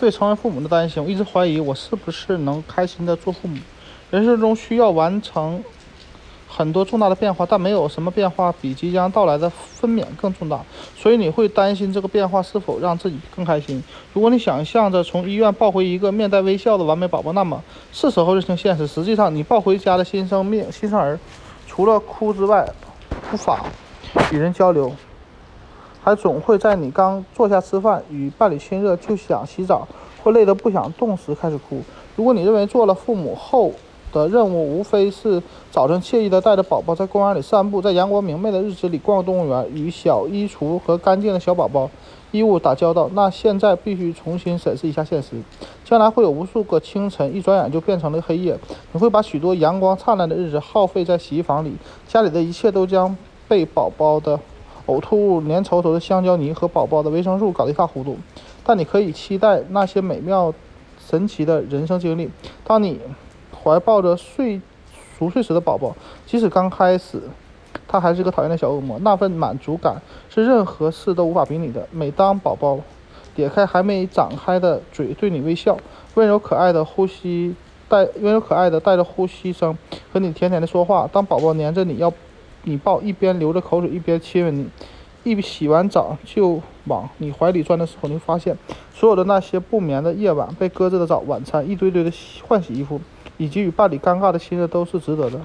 对成为父母的担心，我一直怀疑我是不是能开心的做父母。人生中需要完成很多重大的变化，但没有什么变化比即将到来的分娩更重大。所以你会担心这个变化是否让自己更开心。如果你想象着从医院抱回一个面带微笑的完美宝宝，那么是时候认清现实。实际上，你抱回家的新生命、新生儿，除了哭之外，无法与人交流。还总会在你刚坐下吃饭、与伴侣亲热、就想洗澡或累得不想动时开始哭。如果你认为做了父母后的任务无非是早晨惬意地带着宝宝在公园里散步，在阳光明媚的日子里逛动物园，与小衣橱和干净的小宝宝衣物打交道，那现在必须重新审视一下现实。将来会有无数个清晨，一转眼就变成了黑夜。你会把许多阳光灿烂的日子耗费在洗衣房里，家里的一切都将被宝宝的。呕吐物、粘稠稠的香蕉泥和宝宝的维生素搞得一塌糊涂，但你可以期待那些美妙、神奇的人生经历。当你怀抱着睡熟睡时的宝宝，即使刚开始他还是个讨厌的小恶魔，那份满足感是任何事都无法比拟的。每当宝宝咧开还没长开的嘴对你微笑，温柔可爱的呼吸带温柔可爱的带着呼吸声和你甜甜的说话，当宝宝黏着你要。你抱一边流着口水一边亲吻你，一洗完澡就往你怀里钻的时候，你会发现所有的那些不眠的夜晚、被搁置的早晚餐、一堆堆的洗换洗衣服，以及与伴侣尴尬的亲热都是值得的。